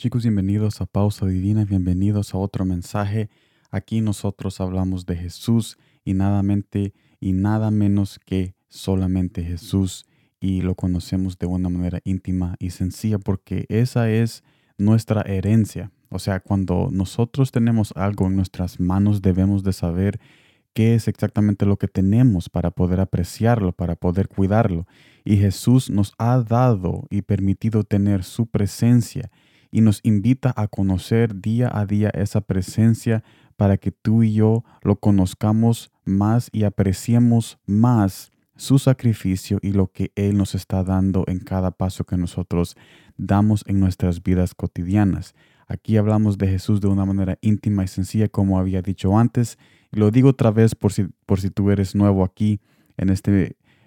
Chicos, bienvenidos a Pausa Divina, bienvenidos a otro mensaje. Aquí nosotros hablamos de Jesús y nada, y nada menos que solamente Jesús y lo conocemos de una manera íntima y sencilla porque esa es nuestra herencia. O sea, cuando nosotros tenemos algo en nuestras manos debemos de saber qué es exactamente lo que tenemos para poder apreciarlo, para poder cuidarlo. Y Jesús nos ha dado y permitido tener su presencia y nos invita a conocer día a día esa presencia para que tú y yo lo conozcamos más y apreciemos más su sacrificio y lo que Él nos está dando en cada paso que nosotros damos en nuestras vidas cotidianas. Aquí hablamos de Jesús de una manera íntima y sencilla, como había dicho antes. Y lo digo otra vez por si, por si tú eres nuevo aquí en esta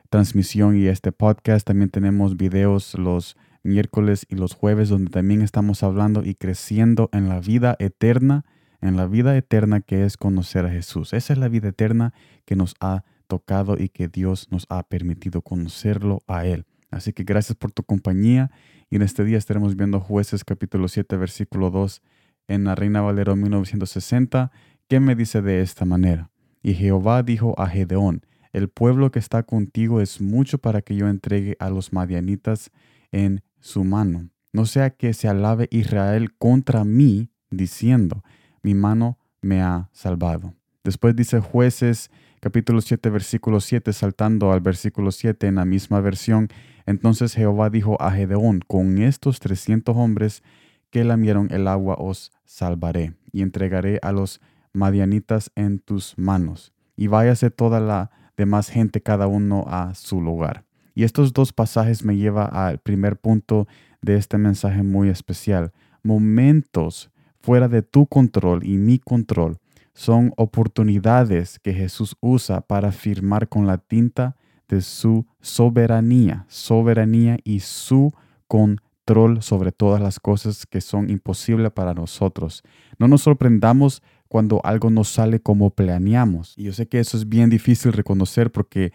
transmisión y este podcast. También tenemos videos los miércoles y los jueves donde también estamos hablando y creciendo en la vida eterna, en la vida eterna que es conocer a Jesús. Esa es la vida eterna que nos ha tocado y que Dios nos ha permitido conocerlo a Él. Así que gracias por tu compañía y en este día estaremos viendo jueces capítulo 7 versículo 2 en la Reina Valero 1960 que me dice de esta manera. Y Jehová dijo a Gedeón, el pueblo que está contigo es mucho para que yo entregue a los madianitas en su mano. No sea que se alabe Israel contra mí, diciendo, mi mano me ha salvado. Después dice jueces capítulo 7 versículo 7 saltando al versículo 7 en la misma versión. Entonces Jehová dijo a Gedeón, con estos trescientos hombres que lamieron el agua os salvaré y entregaré a los madianitas en tus manos. Y váyase toda la demás gente cada uno a su lugar. Y estos dos pasajes me llevan al primer punto de este mensaje muy especial. Momentos fuera de tu control y mi control son oportunidades que Jesús usa para firmar con la tinta de su soberanía, soberanía y su control sobre todas las cosas que son imposibles para nosotros. No nos sorprendamos cuando algo no sale como planeamos. Y yo sé que eso es bien difícil reconocer porque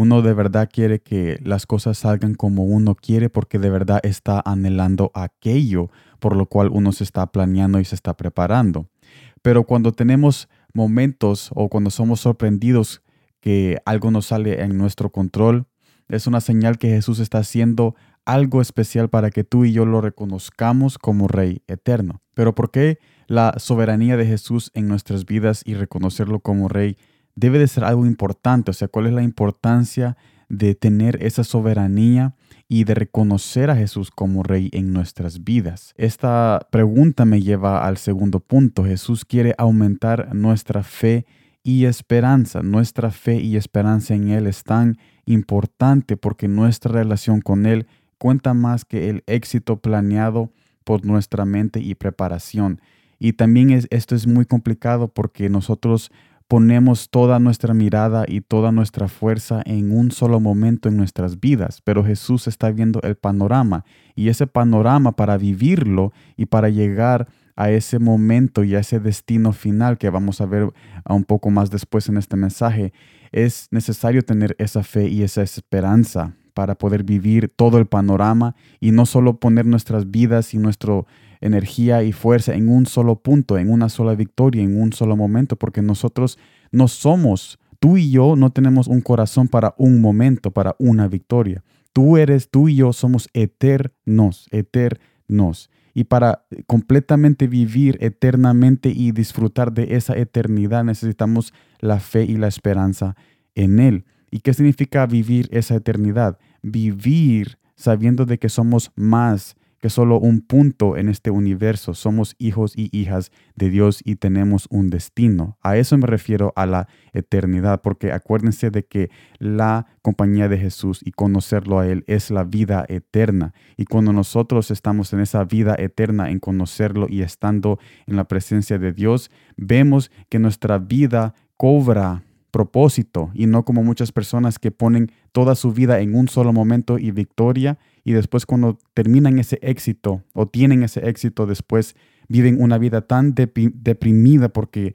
uno de verdad quiere que las cosas salgan como uno quiere porque de verdad está anhelando aquello por lo cual uno se está planeando y se está preparando. Pero cuando tenemos momentos o cuando somos sorprendidos que algo no sale en nuestro control, es una señal que Jesús está haciendo algo especial para que tú y yo lo reconozcamos como Rey eterno. Pero ¿por qué la soberanía de Jesús en nuestras vidas y reconocerlo como Rey debe de ser algo importante. O sea, ¿cuál es la importancia de tener esa soberanía y de reconocer a Jesús como Rey en nuestras vidas? Esta pregunta me lleva al segundo punto. Jesús quiere aumentar nuestra fe y esperanza. Nuestra fe y esperanza en Él es tan importante porque nuestra relación con Él cuenta más que el éxito planeado por nuestra mente y preparación. Y también es, esto es muy complicado porque nosotros ponemos toda nuestra mirada y toda nuestra fuerza en un solo momento en nuestras vidas, pero Jesús está viendo el panorama y ese panorama para vivirlo y para llegar a ese momento y a ese destino final que vamos a ver un poco más después en este mensaje, es necesario tener esa fe y esa esperanza para poder vivir todo el panorama y no solo poner nuestras vidas y nuestra energía y fuerza en un solo punto, en una sola victoria, en un solo momento, porque nosotros no somos, tú y yo no tenemos un corazón para un momento, para una victoria. Tú eres, tú y yo somos eternos, eternos. Y para completamente vivir eternamente y disfrutar de esa eternidad necesitamos la fe y la esperanza en Él. ¿Y qué significa vivir esa eternidad? Vivir sabiendo de que somos más que solo un punto en este universo. Somos hijos y hijas de Dios y tenemos un destino. A eso me refiero a la eternidad, porque acuérdense de que la compañía de Jesús y conocerlo a Él es la vida eterna. Y cuando nosotros estamos en esa vida eterna, en conocerlo y estando en la presencia de Dios, vemos que nuestra vida cobra propósito y no como muchas personas que ponen toda su vida en un solo momento y victoria y después cuando terminan ese éxito o tienen ese éxito después viven una vida tan deprimida porque,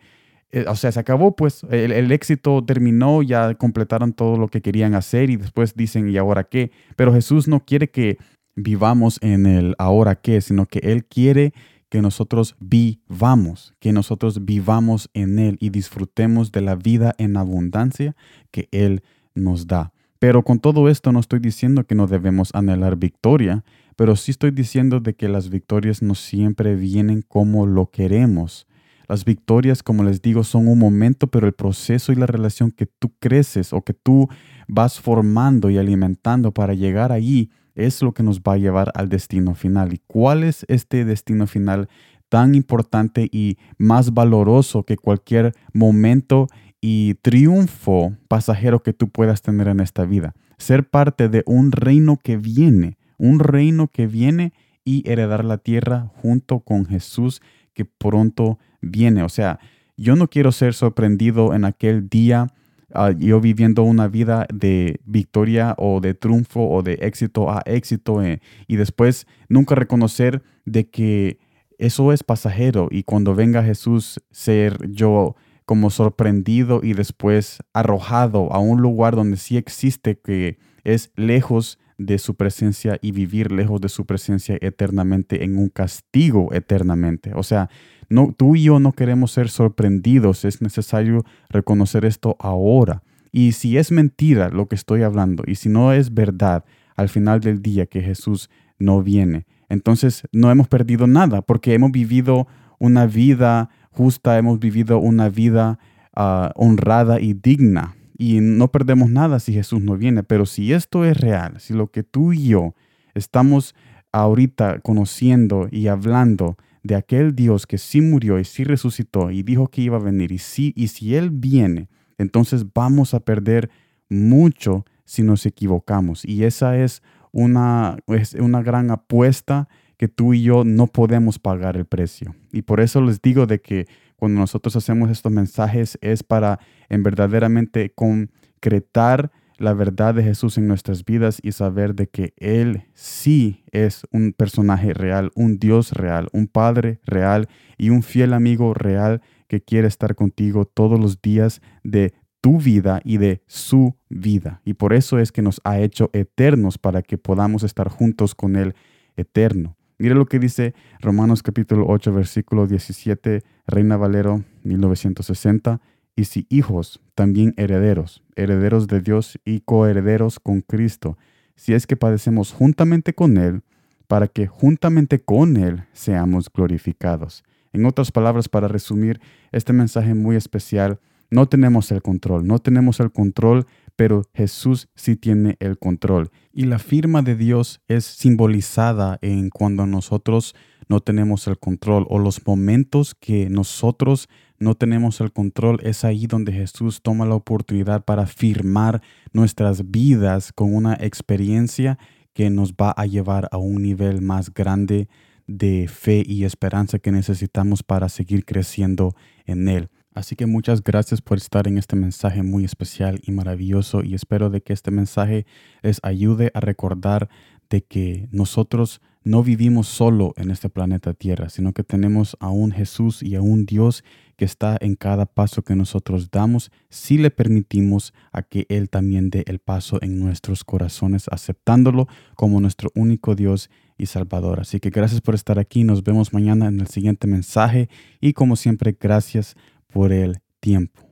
eh, o sea, se acabó pues, el, el, éxito terminó, ya completaron todo lo que querían hacer y después dicen, ¿y ahora qué? Pero Jesús no quiere que vivamos en el ahora qué, sino que Él quiere que nosotros vivamos, que nosotros vivamos en Él y disfrutemos de la vida en abundancia que Él nos da. Pero con todo esto no estoy diciendo que no debemos anhelar victoria, pero sí estoy diciendo de que las victorias no siempre vienen como lo queremos. Las victorias, como les digo, son un momento, pero el proceso y la relación que tú creces o que tú vas formando y alimentando para llegar allí es lo que nos va a llevar al destino final. ¿Y cuál es este destino final tan importante y más valoroso que cualquier momento y triunfo pasajero que tú puedas tener en esta vida? Ser parte de un reino que viene, un reino que viene y heredar la tierra junto con Jesús que pronto viene. O sea, yo no quiero ser sorprendido en aquel día Ah, yo viviendo una vida de victoria o de triunfo o de éxito a éxito eh, y después nunca reconocer de que eso es pasajero y cuando venga Jesús ser yo como sorprendido y después arrojado a un lugar donde sí existe que es lejos de su presencia y vivir lejos de su presencia eternamente en un castigo eternamente. O sea, no, tú y yo no queremos ser sorprendidos, es necesario reconocer esto ahora. Y si es mentira lo que estoy hablando, y si no es verdad al final del día que Jesús no viene, entonces no hemos perdido nada, porque hemos vivido una vida justa, hemos vivido una vida ah, honrada y digna. Y no perdemos nada si Jesús no viene. Pero si esto es real, si lo que tú y yo estamos ahorita conociendo y hablando de aquel Dios que sí murió y sí resucitó y dijo que iba a venir y, sí, y si Él viene, entonces vamos a perder mucho si nos equivocamos. Y esa es una, es una gran apuesta que tú y yo no podemos pagar el precio. Y por eso les digo de que cuando nosotros hacemos estos mensajes es para en verdaderamente concretar la verdad de Jesús en nuestras vidas y saber de que Él sí es un personaje real, un Dios real, un Padre real y un fiel amigo real que quiere estar contigo todos los días de tu vida y de su vida. Y por eso es que nos ha hecho eternos para que podamos estar juntos con Él eterno. Mire lo que dice Romanos capítulo 8, versículo 17, Reina Valero 1960 y si hijos, también herederos, herederos de Dios y coherederos con Cristo, si es que padecemos juntamente con Él, para que juntamente con Él seamos glorificados. En otras palabras, para resumir este mensaje muy especial, no tenemos el control, no tenemos el control, pero Jesús sí tiene el control. Y la firma de Dios es simbolizada en cuando nosotros no tenemos el control o los momentos que nosotros no tenemos el control, es ahí donde Jesús toma la oportunidad para firmar nuestras vidas con una experiencia que nos va a llevar a un nivel más grande de fe y esperanza que necesitamos para seguir creciendo en Él. Así que muchas gracias por estar en este mensaje muy especial y maravilloso y espero de que este mensaje les ayude a recordar de que nosotros no vivimos solo en este planeta Tierra, sino que tenemos a un Jesús y a un Dios que está en cada paso que nosotros damos si le permitimos a que Él también dé el paso en nuestros corazones, aceptándolo como nuestro único Dios y Salvador. Así que gracias por estar aquí, nos vemos mañana en el siguiente mensaje y como siempre, gracias por el tiempo.